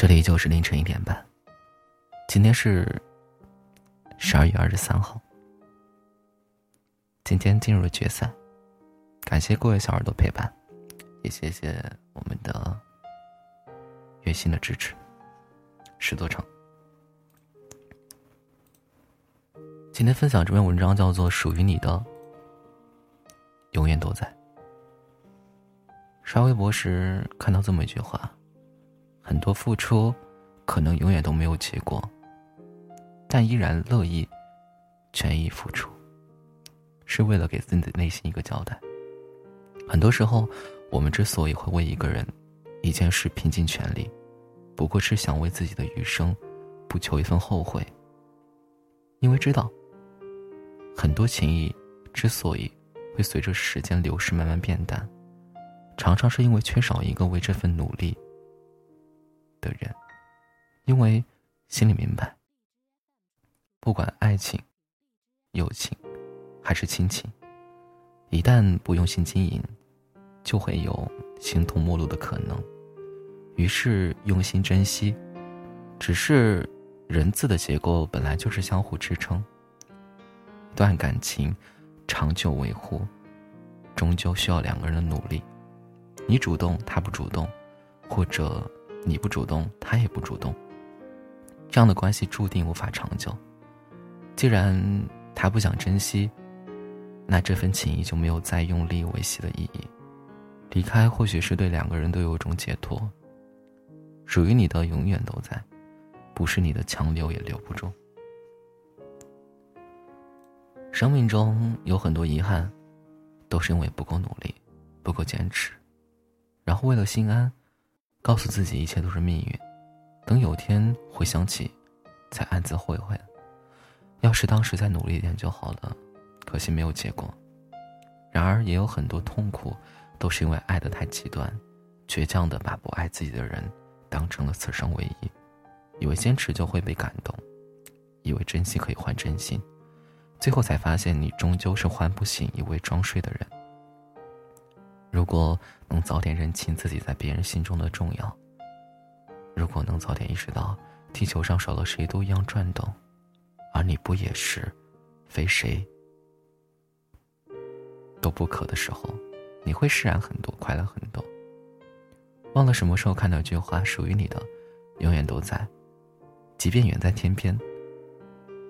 这里就是凌晨一点半。今天是十二月二十三号。今天进入了决赛，感谢各位小耳朵陪伴，也谢谢我们的月薪的支持。十多场。今天分享这篇文章叫做《属于你的永远都在》。刷微博时看到这么一句话。很多付出，可能永远都没有结果，但依然乐意、全意付出，是为了给自己的内心一个交代。很多时候，我们之所以会为一个人、一件事拼尽全力，不过是想为自己的余生，不求一份后悔。因为知道，很多情谊之所以会随着时间流逝慢慢变淡，常常是因为缺少一个为这份努力。的人，因为心里明白，不管爱情、友情，还是亲情，一旦不用心经营，就会有形同陌路的可能。于是用心珍惜，只是人字的结构本来就是相互支撑。一段感情长久维护，终究需要两个人的努力。你主动，他不主动，或者。你不主动，他也不主动，这样的关系注定无法长久。既然他不想珍惜，那这份情谊就没有再用力维系的意义。离开或许是对两个人都有一种解脱。属于你的永远都在，不是你的强留也留不住。生命中有很多遗憾，都是因为不够努力，不够坚持，然后为了心安。告诉自己一切都是命运，等有天回想起，才暗自后悔。要是当时再努力一点就好了，可惜没有结果。然而也有很多痛苦，都是因为爱得太极端，倔强的把不爱自己的人当成了此生唯一，以为坚持就会被感动，以为珍惜可以换真心，最后才发现你终究是唤不醒一位装睡的人。如果能早点认清自己在别人心中的重要，如果能早点意识到地球上少了谁都一样转动，而你不也是，非谁都不可的时候，你会释然很多，快乐很多。忘了什么时候看到一句话：属于你的，永远都在，即便远在天边；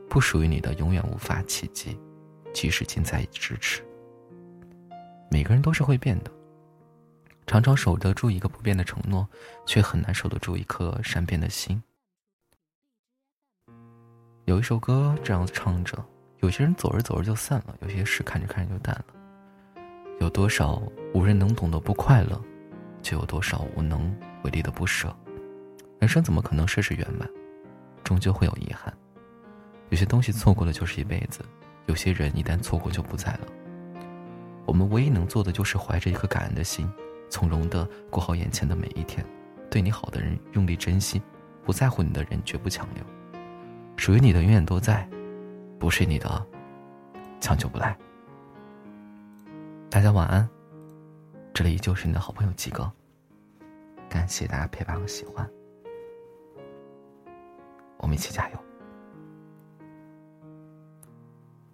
不属于你的，永远无法企及，即使近在咫尺。每个人都是会变的，常常守得住一个不变的承诺，却很难守得住一颗善变的心。有一首歌这样唱着：有些人走着走着就散了，有些事看着看着就淡了。有多少无人能懂的不快乐，就有多少无能为力的不舍。人生怎么可能事事圆满？终究会有遗憾。有些东西错过了就是一辈子，有些人一旦错过就不在了。我们唯一能做的就是怀着一颗感恩的心，从容的过好眼前的每一天，对你好的人用力珍惜，不在乎你的人绝不强留，属于你的永远都在，不是你的，强求不来。大家晚安，这里依旧是你的好朋友吉哥，感谢大家陪伴和喜欢，我们一起加油。